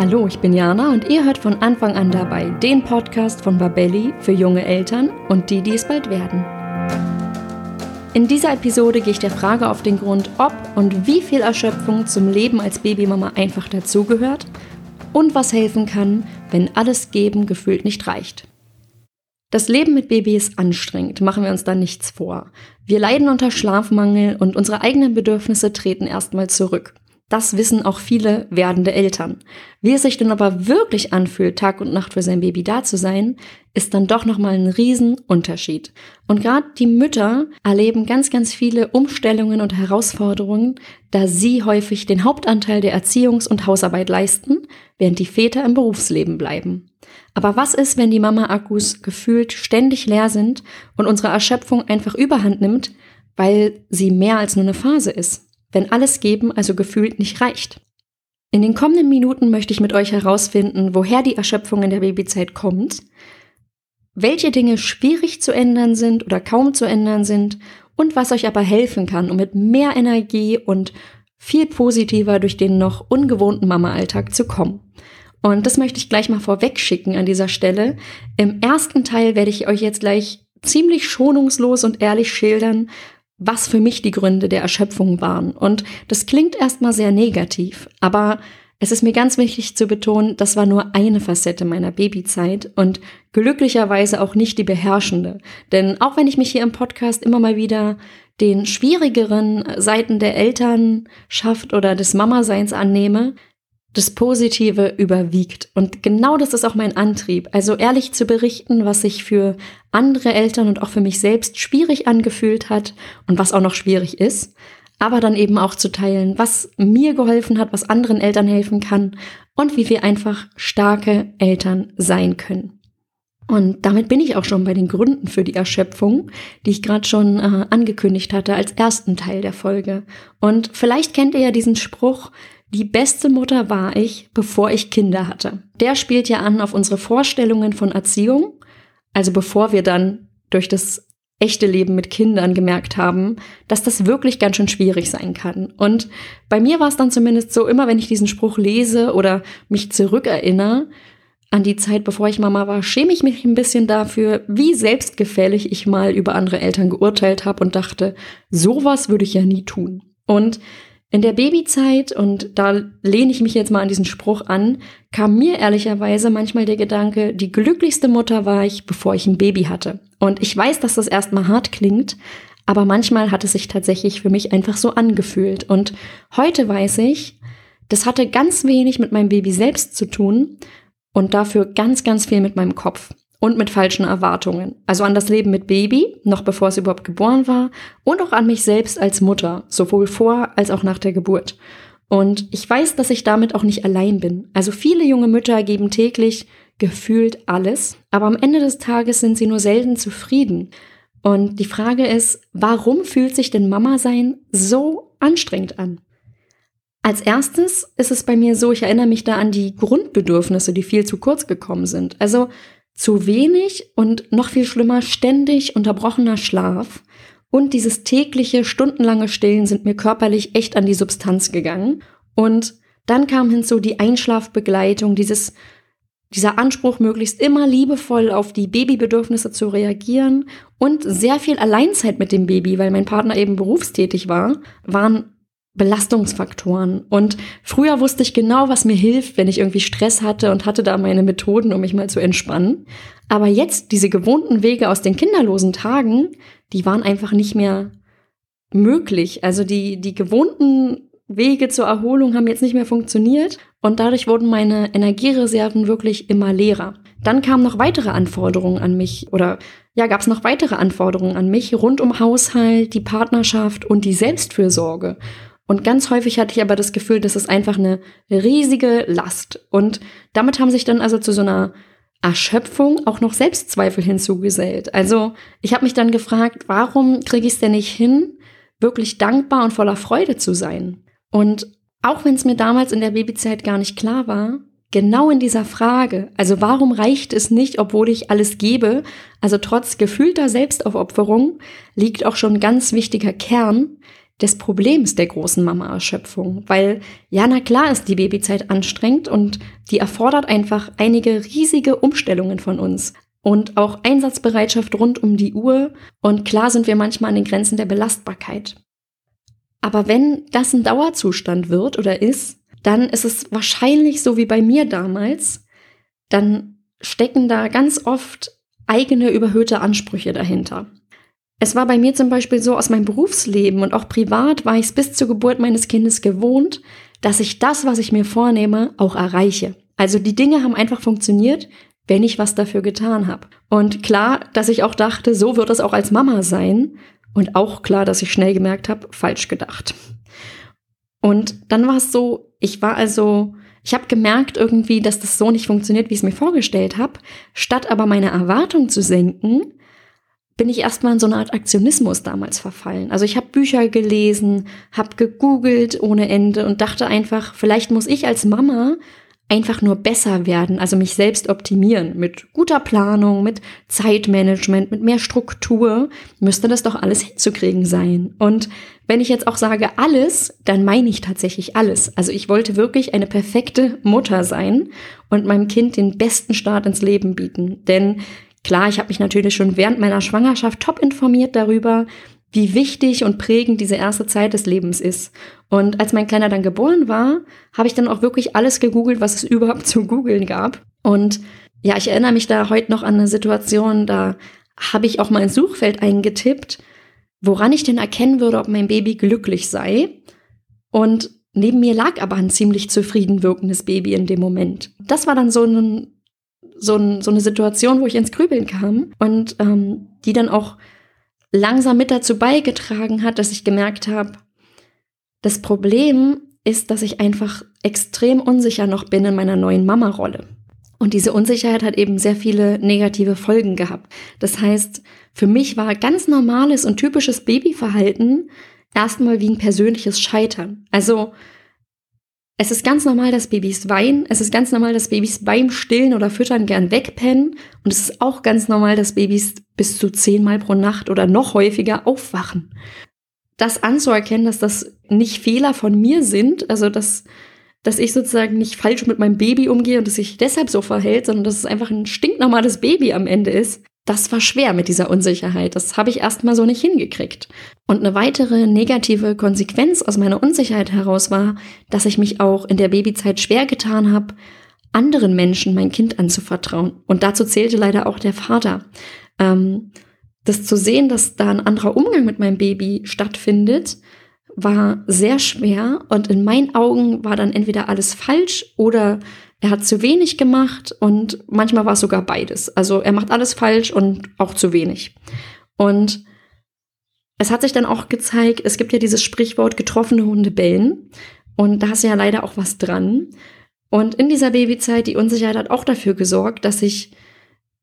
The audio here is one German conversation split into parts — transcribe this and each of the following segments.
Hallo, ich bin Jana und ihr hört von Anfang an dabei den Podcast von Babelli für junge Eltern und die, die es bald werden. In dieser Episode gehe ich der Frage auf den Grund, ob und wie viel Erschöpfung zum Leben als Babymama einfach dazugehört und was helfen kann, wenn alles Geben gefühlt nicht reicht. Das Leben mit Baby ist anstrengend, machen wir uns da nichts vor. Wir leiden unter Schlafmangel und unsere eigenen Bedürfnisse treten erstmal zurück. Das wissen auch viele werdende Eltern. Wie es sich denn aber wirklich anfühlt, Tag und Nacht für sein Baby da zu sein, ist dann doch nochmal ein Riesenunterschied. Und gerade die Mütter erleben ganz, ganz viele Umstellungen und Herausforderungen, da sie häufig den Hauptanteil der Erziehungs- und Hausarbeit leisten, während die Väter im Berufsleben bleiben. Aber was ist, wenn die Mama-Akkus gefühlt ständig leer sind und unsere Erschöpfung einfach überhand nimmt, weil sie mehr als nur eine Phase ist? Wenn alles Geben also gefühlt nicht reicht. In den kommenden Minuten möchte ich mit euch herausfinden, woher die Erschöpfung in der Babyzeit kommt, welche Dinge schwierig zu ändern sind oder kaum zu ändern sind und was euch aber helfen kann, um mit mehr Energie und viel positiver durch den noch ungewohnten Mama-Alltag zu kommen. Und das möchte ich gleich mal vorweg schicken an dieser Stelle. Im ersten Teil werde ich euch jetzt gleich ziemlich schonungslos und ehrlich schildern, was für mich die Gründe der Erschöpfung waren. Und das klingt erstmal sehr negativ, aber es ist mir ganz wichtig zu betonen, das war nur eine Facette meiner Babyzeit und glücklicherweise auch nicht die beherrschende. Denn auch wenn ich mich hier im Podcast immer mal wieder den schwierigeren Seiten der Elternschaft oder des Mama-Seins annehme, das Positive überwiegt. Und genau das ist auch mein Antrieb. Also ehrlich zu berichten, was sich für andere Eltern und auch für mich selbst schwierig angefühlt hat und was auch noch schwierig ist. Aber dann eben auch zu teilen, was mir geholfen hat, was anderen Eltern helfen kann und wie wir einfach starke Eltern sein können. Und damit bin ich auch schon bei den Gründen für die Erschöpfung, die ich gerade schon äh, angekündigt hatte als ersten Teil der Folge. Und vielleicht kennt ihr ja diesen Spruch, die beste Mutter war ich, bevor ich Kinder hatte. Der spielt ja an auf unsere Vorstellungen von Erziehung, also bevor wir dann durch das echte Leben mit Kindern gemerkt haben, dass das wirklich ganz schön schwierig sein kann. Und bei mir war es dann zumindest so, immer wenn ich diesen Spruch lese oder mich zurückerinnere an die Zeit, bevor ich Mama war, schäme ich mich ein bisschen dafür, wie selbstgefällig ich mal über andere Eltern geurteilt habe und dachte, sowas würde ich ja nie tun. Und in der Babyzeit, und da lehne ich mich jetzt mal an diesen Spruch an, kam mir ehrlicherweise manchmal der Gedanke, die glücklichste Mutter war ich, bevor ich ein Baby hatte. Und ich weiß, dass das erstmal hart klingt, aber manchmal hat es sich tatsächlich für mich einfach so angefühlt. Und heute weiß ich, das hatte ganz wenig mit meinem Baby selbst zu tun und dafür ganz, ganz viel mit meinem Kopf und mit falschen Erwartungen. Also an das Leben mit Baby, noch bevor es überhaupt geboren war, und auch an mich selbst als Mutter, sowohl vor als auch nach der Geburt. Und ich weiß, dass ich damit auch nicht allein bin. Also viele junge Mütter geben täglich gefühlt alles, aber am Ende des Tages sind sie nur selten zufrieden. Und die Frage ist, warum fühlt sich denn Mama sein so anstrengend an? Als erstes ist es bei mir so, ich erinnere mich da an die Grundbedürfnisse, die viel zu kurz gekommen sind. Also zu wenig und noch viel schlimmer ständig unterbrochener Schlaf und dieses tägliche stundenlange Stillen sind mir körperlich echt an die Substanz gegangen. Und dann kam hinzu die Einschlafbegleitung, dieses dieser Anspruch, möglichst immer liebevoll auf die Babybedürfnisse zu reagieren und sehr viel Alleinzeit mit dem Baby, weil mein Partner eben berufstätig war, waren Belastungsfaktoren. Und früher wusste ich genau, was mir hilft, wenn ich irgendwie Stress hatte und hatte da meine Methoden, um mich mal zu entspannen. Aber jetzt diese gewohnten Wege aus den kinderlosen Tagen, die waren einfach nicht mehr möglich. Also die, die gewohnten Wege zur Erholung haben jetzt nicht mehr funktioniert und dadurch wurden meine Energiereserven wirklich immer leerer. Dann kamen noch weitere Anforderungen an mich oder ja, gab es noch weitere Anforderungen an mich rund um Haushalt, die Partnerschaft und die Selbstfürsorge. Und ganz häufig hatte ich aber das Gefühl, das ist einfach eine riesige Last. Und damit haben sich dann also zu so einer Erschöpfung auch noch Selbstzweifel hinzugesellt. Also ich habe mich dann gefragt, warum kriege ich es denn nicht hin, wirklich dankbar und voller Freude zu sein? Und auch wenn es mir damals in der Babyzeit gar nicht klar war, genau in dieser Frage, also warum reicht es nicht, obwohl ich alles gebe, also trotz gefühlter Selbstaufopferung, liegt auch schon ein ganz wichtiger Kern, des Problems der großen Mama-Erschöpfung. Weil, ja, na klar ist die Babyzeit anstrengend und die erfordert einfach einige riesige Umstellungen von uns. Und auch Einsatzbereitschaft rund um die Uhr. Und klar sind wir manchmal an den Grenzen der Belastbarkeit. Aber wenn das ein Dauerzustand wird oder ist, dann ist es wahrscheinlich so wie bei mir damals, dann stecken da ganz oft eigene überhöhte Ansprüche dahinter. Es war bei mir zum Beispiel so aus meinem Berufsleben und auch privat war ich es bis zur Geburt meines Kindes gewohnt, dass ich das, was ich mir vornehme, auch erreiche. Also die Dinge haben einfach funktioniert, wenn ich was dafür getan habe. Und klar, dass ich auch dachte, so wird es auch als Mama sein. Und auch klar, dass ich schnell gemerkt habe, falsch gedacht. Und dann war es so, ich war also, ich habe gemerkt irgendwie, dass das so nicht funktioniert, wie ich es mir vorgestellt habe. Statt aber meine Erwartung zu senken, bin ich erstmal in so eine Art Aktionismus damals verfallen. Also ich habe Bücher gelesen, habe gegoogelt ohne Ende und dachte einfach, vielleicht muss ich als Mama einfach nur besser werden, also mich selbst optimieren. Mit guter Planung, mit Zeitmanagement, mit mehr Struktur müsste das doch alles hinzukriegen sein. Und wenn ich jetzt auch sage alles, dann meine ich tatsächlich alles. Also ich wollte wirklich eine perfekte Mutter sein und meinem Kind den besten Start ins Leben bieten. Denn klar, ich habe mich natürlich schon während meiner Schwangerschaft top informiert darüber, wie wichtig und prägend diese erste Zeit des Lebens ist. Und als mein Kleiner dann geboren war, habe ich dann auch wirklich alles gegoogelt, was es überhaupt zu googeln gab. Und ja, ich erinnere mich da heute noch an eine Situation, da habe ich auch mal ins Suchfeld eingetippt, woran ich denn erkennen würde, ob mein Baby glücklich sei. Und neben mir lag aber ein ziemlich zufrieden wirkendes Baby in dem Moment. Das war dann so, ein, so, ein, so eine Situation, wo ich ins Grübeln kam und ähm, die dann auch langsam mit dazu beigetragen hat, dass ich gemerkt habe, das Problem ist, dass ich einfach extrem unsicher noch bin in meiner neuen Mama-Rolle. Und diese Unsicherheit hat eben sehr viele negative Folgen gehabt. Das heißt, für mich war ganz normales und typisches Babyverhalten erstmal wie ein persönliches Scheitern. Also es ist ganz normal, dass Babys weinen. Es ist ganz normal, dass Babys beim Stillen oder Füttern gern wegpennen. Und es ist auch ganz normal, dass Babys bis zu zehnmal pro Nacht oder noch häufiger aufwachen. Das anzuerkennen, dass das nicht Fehler von mir sind, also dass, dass ich sozusagen nicht falsch mit meinem Baby umgehe und dass sich deshalb so verhält, sondern dass es einfach ein stinknormales Baby am Ende ist, das war schwer mit dieser Unsicherheit. Das habe ich erstmal so nicht hingekriegt. Und eine weitere negative Konsequenz aus meiner Unsicherheit heraus war, dass ich mich auch in der Babyzeit schwer getan habe, anderen Menschen mein Kind anzuvertrauen. Und dazu zählte leider auch der Vater. Ähm, das zu sehen, dass da ein anderer Umgang mit meinem Baby stattfindet, war sehr schwer. Und in meinen Augen war dann entweder alles falsch oder er hat zu wenig gemacht und manchmal war es sogar beides. Also er macht alles falsch und auch zu wenig. Und es hat sich dann auch gezeigt, es gibt ja dieses Sprichwort getroffene Hunde bellen. Und da ist ja leider auch was dran. Und in dieser Babyzeit, die Unsicherheit hat auch dafür gesorgt, dass ich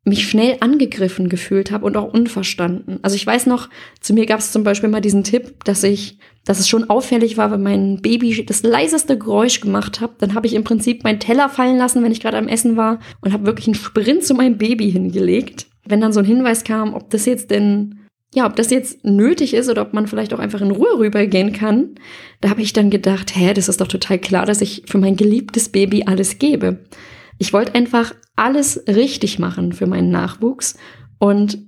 mich schnell angegriffen gefühlt habe und auch unverstanden. Also ich weiß noch, zu mir gab es zum Beispiel mal diesen Tipp, dass ich, dass es schon auffällig war, wenn mein Baby das leiseste Geräusch gemacht hat, dann habe ich im Prinzip meinen Teller fallen lassen, wenn ich gerade am Essen war und habe wirklich einen Sprint zu meinem Baby hingelegt. Wenn dann so ein Hinweis kam, ob das jetzt denn ja, ob das jetzt nötig ist oder ob man vielleicht auch einfach in Ruhe rübergehen kann, da habe ich dann gedacht, hä, das ist doch total klar, dass ich für mein geliebtes Baby alles gebe. Ich wollte einfach alles richtig machen für meinen Nachwuchs und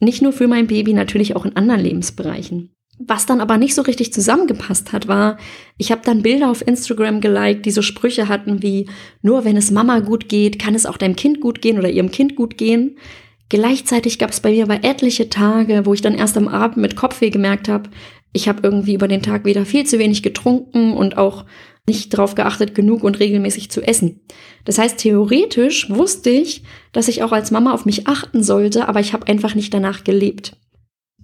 nicht nur für mein Baby, natürlich auch in anderen Lebensbereichen. Was dann aber nicht so richtig zusammengepasst hat, war, ich habe dann Bilder auf Instagram geliked, die so Sprüche hatten wie, nur wenn es Mama gut geht, kann es auch deinem Kind gut gehen oder ihrem Kind gut gehen. Gleichzeitig gab es bei mir aber etliche Tage, wo ich dann erst am Abend mit Kopfweh gemerkt habe, ich habe irgendwie über den Tag wieder viel zu wenig getrunken und auch nicht darauf geachtet, genug und regelmäßig zu essen. Das heißt, theoretisch wusste ich, dass ich auch als Mama auf mich achten sollte, aber ich habe einfach nicht danach gelebt.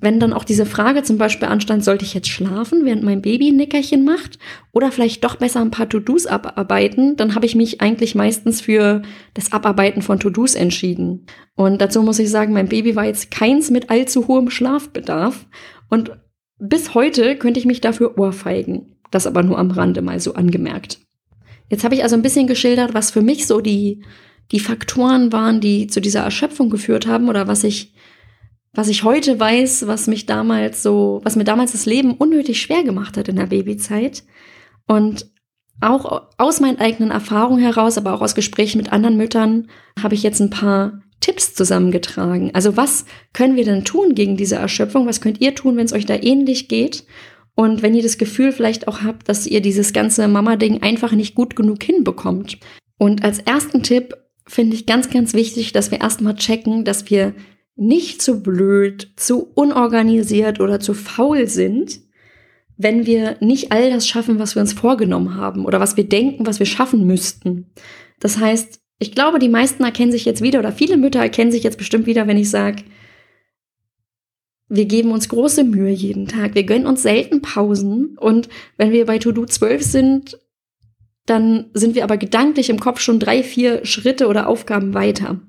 Wenn dann auch diese Frage zum Beispiel anstand, sollte ich jetzt schlafen, während mein Baby ein Nickerchen macht oder vielleicht doch besser ein paar To-Dos abarbeiten, dann habe ich mich eigentlich meistens für das Abarbeiten von To-Dos entschieden. Und dazu muss ich sagen, mein Baby war jetzt keins mit allzu hohem Schlafbedarf und bis heute könnte ich mich dafür ohrfeigen. Das aber nur am Rande mal so angemerkt. Jetzt habe ich also ein bisschen geschildert, was für mich so die, die Faktoren waren, die zu dieser Erschöpfung geführt haben oder was ich was ich heute weiß, was mich damals so, was mir damals das Leben unnötig schwer gemacht hat in der Babyzeit. Und auch aus meinen eigenen Erfahrungen heraus, aber auch aus Gesprächen mit anderen Müttern, habe ich jetzt ein paar Tipps zusammengetragen. Also was können wir denn tun gegen diese Erschöpfung? Was könnt ihr tun, wenn es euch da ähnlich geht? Und wenn ihr das Gefühl vielleicht auch habt, dass ihr dieses ganze Mama-Ding einfach nicht gut genug hinbekommt. Und als ersten Tipp finde ich ganz, ganz wichtig, dass wir erstmal checken, dass wir nicht zu blöd, zu unorganisiert oder zu faul sind, wenn wir nicht all das schaffen, was wir uns vorgenommen haben oder was wir denken, was wir schaffen müssten. Das heißt, ich glaube, die meisten erkennen sich jetzt wieder oder viele Mütter erkennen sich jetzt bestimmt wieder, wenn ich sage, wir geben uns große Mühe jeden Tag, wir gönnen uns selten Pausen und wenn wir bei To-Do 12 sind, dann sind wir aber gedanklich im Kopf schon drei, vier Schritte oder Aufgaben weiter.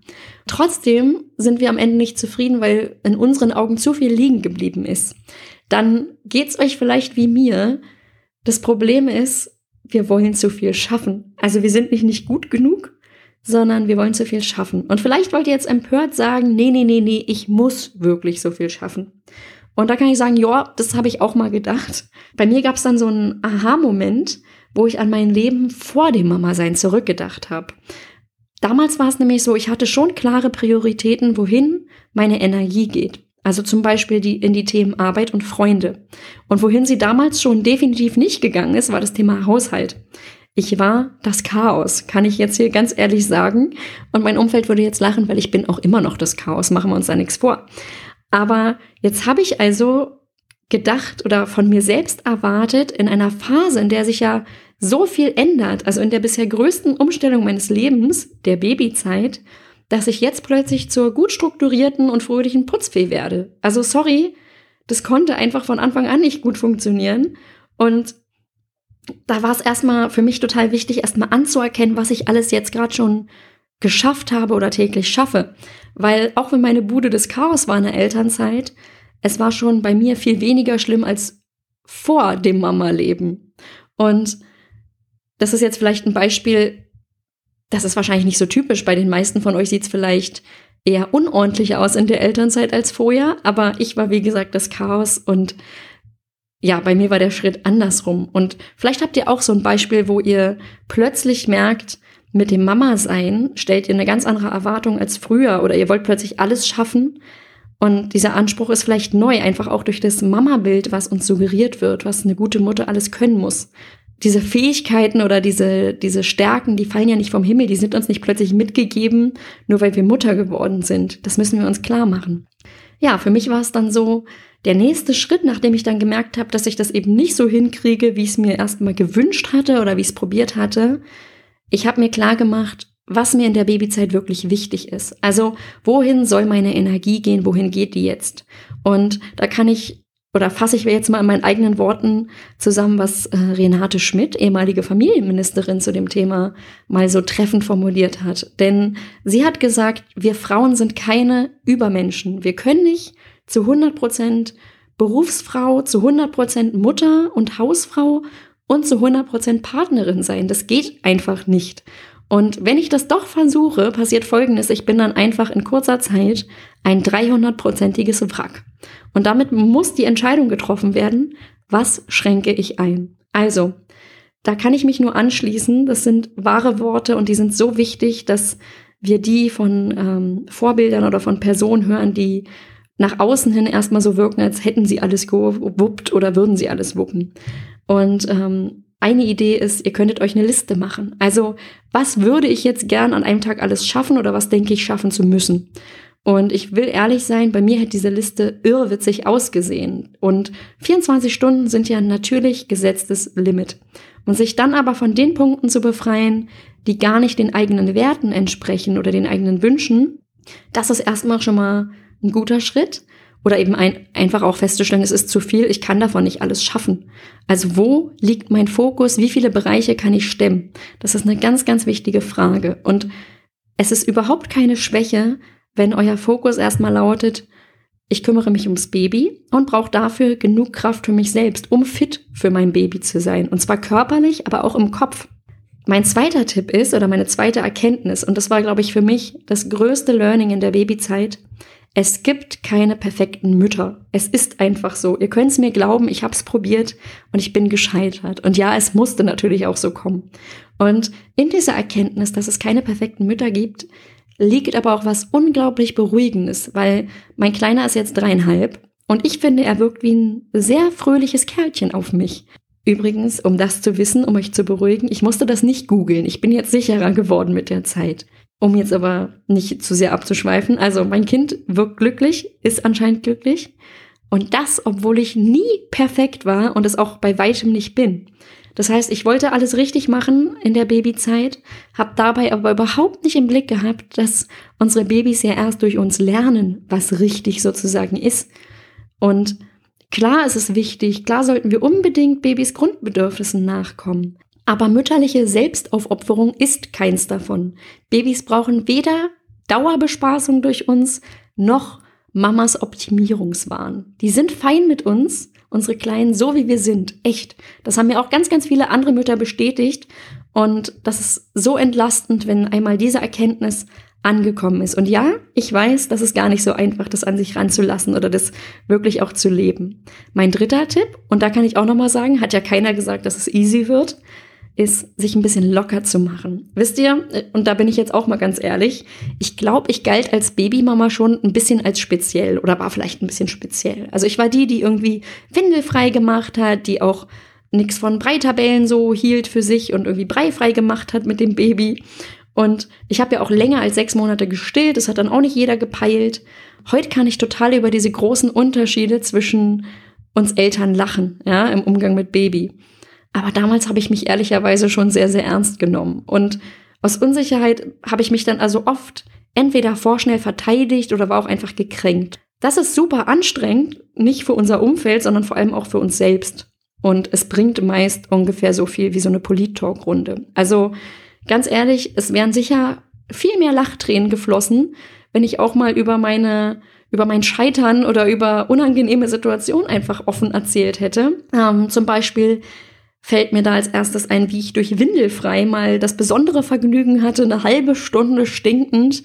Trotzdem sind wir am Ende nicht zufrieden, weil in unseren Augen zu viel liegen geblieben ist. Dann geht's euch vielleicht wie mir. Das Problem ist, wir wollen zu viel schaffen. Also wir sind nicht nicht gut genug, sondern wir wollen zu viel schaffen. Und vielleicht wollt ihr jetzt empört sagen, nee, nee, nee, nee, ich muss wirklich so viel schaffen. Und da kann ich sagen, ja, das habe ich auch mal gedacht. Bei mir gab es dann so einen Aha-Moment, wo ich an mein Leben vor dem Mama-Sein zurückgedacht habe. Damals war es nämlich so, ich hatte schon klare Prioritäten, wohin meine Energie geht. Also zum Beispiel die, in die Themen Arbeit und Freunde. Und wohin sie damals schon definitiv nicht gegangen ist, war das Thema Haushalt. Ich war das Chaos, kann ich jetzt hier ganz ehrlich sagen. Und mein Umfeld würde jetzt lachen, weil ich bin auch immer noch das Chaos, machen wir uns da nichts vor. Aber jetzt habe ich also gedacht oder von mir selbst erwartet, in einer Phase, in der sich ja so viel ändert, also in der bisher größten Umstellung meines Lebens, der Babyzeit, dass ich jetzt plötzlich zur gut strukturierten und fröhlichen Putzfee werde. Also sorry, das konnte einfach von Anfang an nicht gut funktionieren. Und da war es erstmal für mich total wichtig, erstmal anzuerkennen, was ich alles jetzt gerade schon geschafft habe oder täglich schaffe. Weil auch wenn meine Bude des Chaos war in der Elternzeit, es war schon bei mir viel weniger schlimm als vor dem Mama-Leben. Und das ist jetzt vielleicht ein Beispiel, das ist wahrscheinlich nicht so typisch. Bei den meisten von euch sieht es vielleicht eher unordentlicher aus in der Elternzeit als vorher. Aber ich war, wie gesagt, das Chaos und ja, bei mir war der Schritt andersrum. Und vielleicht habt ihr auch so ein Beispiel, wo ihr plötzlich merkt, mit dem Mama-Sein stellt ihr eine ganz andere Erwartung als früher oder ihr wollt plötzlich alles schaffen. Und dieser Anspruch ist vielleicht neu, einfach auch durch das Mama-Bild, was uns suggeriert wird, was eine gute Mutter alles können muss. Diese Fähigkeiten oder diese, diese Stärken, die fallen ja nicht vom Himmel, die sind uns nicht plötzlich mitgegeben, nur weil wir Mutter geworden sind. Das müssen wir uns klar machen. Ja, für mich war es dann so, der nächste Schritt, nachdem ich dann gemerkt habe, dass ich das eben nicht so hinkriege, wie ich es mir erstmal gewünscht hatte oder wie ich es probiert hatte, ich habe mir klar gemacht, was mir in der Babyzeit wirklich wichtig ist. Also wohin soll meine Energie gehen, wohin geht die jetzt? Und da kann ich oder fasse ich jetzt mal in meinen eigenen Worten zusammen, was äh, Renate Schmidt, ehemalige Familienministerin zu dem Thema, mal so treffend formuliert hat. Denn sie hat gesagt, wir Frauen sind keine Übermenschen. Wir können nicht zu 100 Prozent Berufsfrau, zu 100 Prozent Mutter und Hausfrau und zu 100 Prozent Partnerin sein. Das geht einfach nicht. Und wenn ich das doch versuche, passiert Folgendes. Ich bin dann einfach in kurzer Zeit ein 300-prozentiges Wrack. Und damit muss die Entscheidung getroffen werden, was schränke ich ein. Also, da kann ich mich nur anschließen. Das sind wahre Worte und die sind so wichtig, dass wir die von ähm, Vorbildern oder von Personen hören, die nach außen hin erstmal so wirken, als hätten sie alles gewuppt oder würden sie alles wuppen. Und ähm, eine Idee ist, ihr könntet euch eine Liste machen. Also, was würde ich jetzt gern an einem Tag alles schaffen oder was denke ich schaffen zu müssen? Und ich will ehrlich sein, bei mir hat diese Liste irrwitzig ausgesehen. Und 24 Stunden sind ja natürlich gesetztes Limit. Und sich dann aber von den Punkten zu befreien, die gar nicht den eigenen Werten entsprechen oder den eigenen Wünschen, das ist erstmal schon mal ein guter Schritt. Oder eben ein, einfach auch festzustellen, es ist zu viel, ich kann davon nicht alles schaffen. Also wo liegt mein Fokus? Wie viele Bereiche kann ich stemmen? Das ist eine ganz, ganz wichtige Frage. Und es ist überhaupt keine Schwäche, wenn euer Fokus erstmal lautet, ich kümmere mich ums Baby und brauche dafür genug Kraft für mich selbst, um fit für mein Baby zu sein. Und zwar körperlich, aber auch im Kopf. Mein zweiter Tipp ist, oder meine zweite Erkenntnis, und das war, glaube ich, für mich das größte Learning in der Babyzeit, Es gibt keine perfekten Mütter. Es ist einfach so. Ihr könnt es mir glauben, ich habe es probiert und ich bin gescheitert. Und ja, es musste natürlich auch so kommen. Und in dieser Erkenntnis, dass es keine perfekten Mütter gibt, liegt aber auch was unglaublich Beruhigendes, weil mein Kleiner ist jetzt dreieinhalb und ich finde, er wirkt wie ein sehr fröhliches Kerlchen auf mich. Übrigens, um das zu wissen, um euch zu beruhigen, ich musste das nicht googeln. Ich bin jetzt sicherer geworden mit der Zeit. Um jetzt aber nicht zu sehr abzuschweifen. Also mein Kind wirkt glücklich, ist anscheinend glücklich. Und das, obwohl ich nie perfekt war und es auch bei weitem nicht bin. Das heißt, ich wollte alles richtig machen in der Babyzeit, habe dabei aber überhaupt nicht im Blick gehabt, dass unsere Babys ja erst durch uns lernen, was richtig sozusagen ist. Und klar ist es wichtig, klar sollten wir unbedingt Babys Grundbedürfnissen nachkommen. Aber mütterliche Selbstaufopferung ist keins davon. Babys brauchen weder Dauerbespaßung durch uns noch Mamas Optimierungswahn. Die sind fein mit uns, unsere Kleinen, so wie wir sind. Echt. Das haben mir auch ganz, ganz viele andere Mütter bestätigt. Und das ist so entlastend, wenn einmal diese Erkenntnis angekommen ist. Und ja, ich weiß, das ist gar nicht so einfach, das an sich ranzulassen oder das wirklich auch zu leben. Mein dritter Tipp, und da kann ich auch nochmal sagen, hat ja keiner gesagt, dass es easy wird, ist, sich ein bisschen locker zu machen. Wisst ihr, und da bin ich jetzt auch mal ganz ehrlich, ich glaube, ich galt als Babymama schon ein bisschen als speziell oder war vielleicht ein bisschen speziell. Also ich war die, die irgendwie windelfrei gemacht hat, die auch nichts von Breitabellen so hielt für sich und irgendwie breifrei gemacht hat mit dem Baby. Und ich habe ja auch länger als sechs Monate gestillt, das hat dann auch nicht jeder gepeilt. Heute kann ich total über diese großen Unterschiede zwischen uns Eltern lachen, ja, im Umgang mit Baby. Aber damals habe ich mich ehrlicherweise schon sehr, sehr ernst genommen. Und aus Unsicherheit habe ich mich dann also oft entweder vorschnell verteidigt oder war auch einfach gekränkt. Das ist super anstrengend, nicht für unser Umfeld, sondern vor allem auch für uns selbst. Und es bringt meist ungefähr so viel wie so eine Polit-Talk-Runde. Also ganz ehrlich, es wären sicher viel mehr Lachtränen geflossen, wenn ich auch mal über meine über mein Scheitern oder über unangenehme Situationen einfach offen erzählt hätte. Ähm, zum Beispiel fällt mir da als erstes ein, wie ich durch Windelfrei mal das besondere Vergnügen hatte, eine halbe Stunde stinkend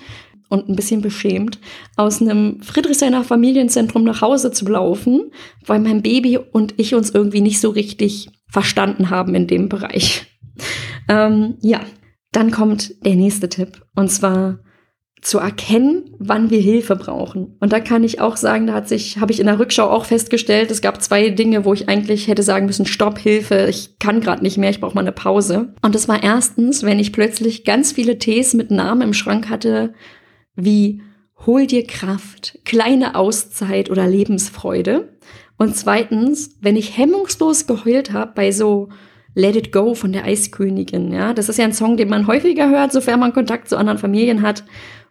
und ein bisschen beschämt aus einem Friedrichshainer Familienzentrum nach Hause zu laufen, weil mein Baby und ich uns irgendwie nicht so richtig verstanden haben in dem Bereich. Ähm, ja, dann kommt der nächste Tipp und zwar zu erkennen, wann wir Hilfe brauchen. Und da kann ich auch sagen, da hat sich, habe ich in der Rückschau auch festgestellt, es gab zwei Dinge, wo ich eigentlich hätte sagen müssen, Stopp, Hilfe, ich kann gerade nicht mehr, ich brauche mal eine Pause. Und das war erstens, wenn ich plötzlich ganz viele Tees mit Namen im Schrank hatte, wie Hol dir Kraft, kleine Auszeit oder Lebensfreude. Und zweitens, wenn ich hemmungslos geheult habe bei so Let It Go von der Eiskönigin, ja, das ist ja ein Song, den man häufiger hört, sofern man Kontakt zu anderen Familien hat.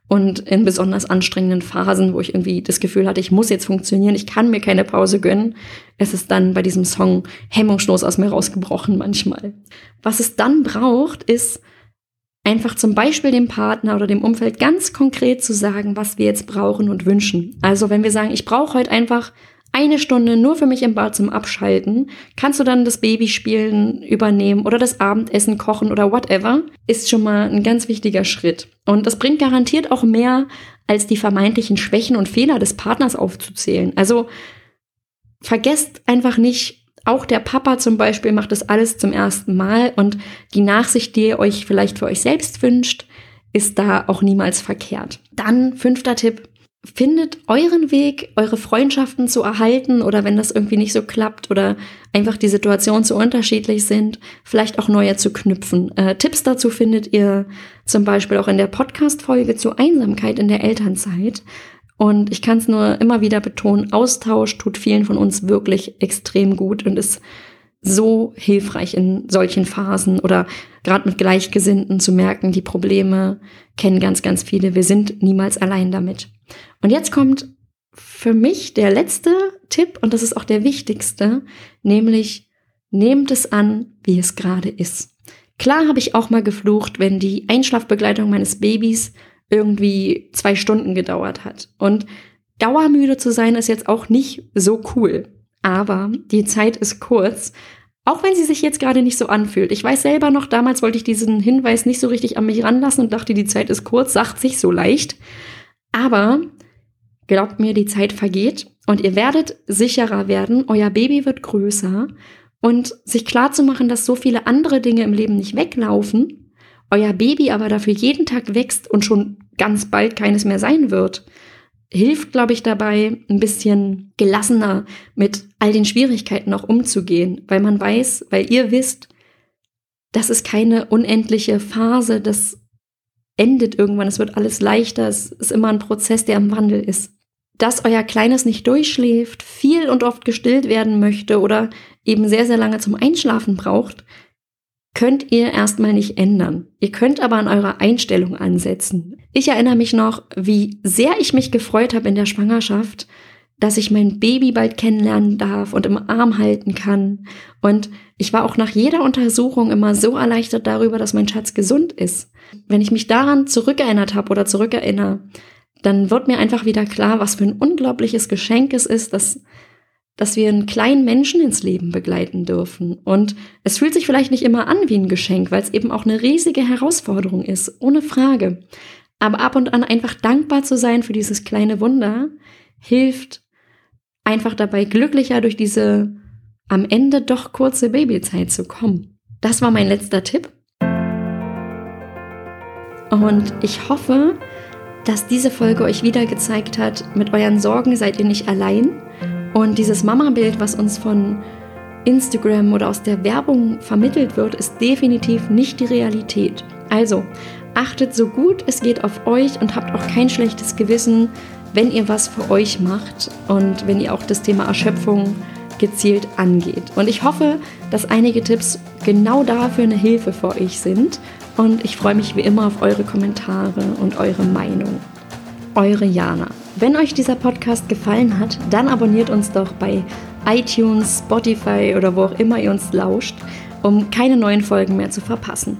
Und in besonders anstrengenden Phasen, wo ich irgendwie das Gefühl hatte, ich muss jetzt funktionieren, ich kann mir keine Pause gönnen, es ist dann bei diesem Song hemmungslos aus mir rausgebrochen manchmal. Was es dann braucht, ist einfach zum Beispiel dem Partner oder dem Umfeld ganz konkret zu sagen, was wir jetzt brauchen und wünschen. Also wenn wir sagen, ich brauche heute einfach eine Stunde nur für mich im Bad zum Abschalten, kannst du dann das Babyspielen übernehmen oder das Abendessen kochen oder whatever, ist schon mal ein ganz wichtiger Schritt. Und das bringt garantiert auch mehr, als die vermeintlichen Schwächen und Fehler des Partners aufzuzählen. Also vergesst einfach nicht, auch der Papa zum Beispiel macht das alles zum ersten Mal und die Nachsicht, die ihr euch vielleicht für euch selbst wünscht, ist da auch niemals verkehrt. Dann fünfter Tipp, findet euren Weg, eure Freundschaften zu erhalten oder wenn das irgendwie nicht so klappt oder einfach die Situationen zu unterschiedlich sind, vielleicht auch neue zu knüpfen. Äh, Tipps dazu findet ihr zum Beispiel auch in der Podcast-Folge zur Einsamkeit in der Elternzeit. Und ich kann es nur immer wieder betonen, Austausch tut vielen von uns wirklich extrem gut und ist so hilfreich in solchen Phasen oder gerade mit Gleichgesinnten zu merken, die Probleme kennen ganz, ganz viele. Wir sind niemals allein damit. Und jetzt kommt für mich der letzte Tipp und das ist auch der wichtigste, nämlich nehmt es an, wie es gerade ist. Klar habe ich auch mal geflucht, wenn die Einschlafbegleitung meines Babys irgendwie zwei Stunden gedauert hat. Und dauermüde zu sein ist jetzt auch nicht so cool. Aber die Zeit ist kurz, auch wenn sie sich jetzt gerade nicht so anfühlt. Ich weiß selber noch, damals wollte ich diesen Hinweis nicht so richtig an mich ranlassen und dachte, die Zeit ist kurz, sagt sich so leicht. Aber Glaubt mir, die Zeit vergeht und ihr werdet sicherer werden, euer Baby wird größer. Und sich klar zu machen, dass so viele andere Dinge im Leben nicht weglaufen, euer Baby aber dafür jeden Tag wächst und schon ganz bald keines mehr sein wird, hilft, glaube ich, dabei, ein bisschen gelassener mit all den Schwierigkeiten auch umzugehen, weil man weiß, weil ihr wisst, das ist keine unendliche Phase, das endet irgendwann, es wird alles leichter, es ist immer ein Prozess, der im Wandel ist. Dass euer Kleines nicht durchschläft, viel und oft gestillt werden möchte oder eben sehr, sehr lange zum Einschlafen braucht, könnt ihr erstmal nicht ändern. Ihr könnt aber an eurer Einstellung ansetzen. Ich erinnere mich noch, wie sehr ich mich gefreut habe in der Schwangerschaft, dass ich mein Baby bald kennenlernen darf und im Arm halten kann. Und ich war auch nach jeder Untersuchung immer so erleichtert darüber, dass mein Schatz gesund ist. Wenn ich mich daran zurückerinnert habe oder zurückerinnere, dann wird mir einfach wieder klar, was für ein unglaubliches Geschenk es ist, dass, dass wir einen kleinen Menschen ins Leben begleiten dürfen. Und es fühlt sich vielleicht nicht immer an wie ein Geschenk, weil es eben auch eine riesige Herausforderung ist, ohne Frage. Aber ab und an einfach dankbar zu sein für dieses kleine Wunder, hilft einfach dabei, glücklicher durch diese am Ende doch kurze Babyzeit zu kommen. Das war mein letzter Tipp. Und ich hoffe, dass diese Folge euch wieder gezeigt hat, mit euren Sorgen seid ihr nicht allein. Und dieses Mama-Bild, was uns von Instagram oder aus der Werbung vermittelt wird, ist definitiv nicht die Realität. Also achtet so gut es geht auf euch und habt auch kein schlechtes Gewissen, wenn ihr was für euch macht und wenn ihr auch das Thema Erschöpfung gezielt angeht. Und ich hoffe, dass einige Tipps genau dafür eine Hilfe für euch sind. Und ich freue mich wie immer auf eure Kommentare und eure Meinung. Eure Jana. Wenn euch dieser Podcast gefallen hat, dann abonniert uns doch bei iTunes, Spotify oder wo auch immer ihr uns lauscht, um keine neuen Folgen mehr zu verpassen.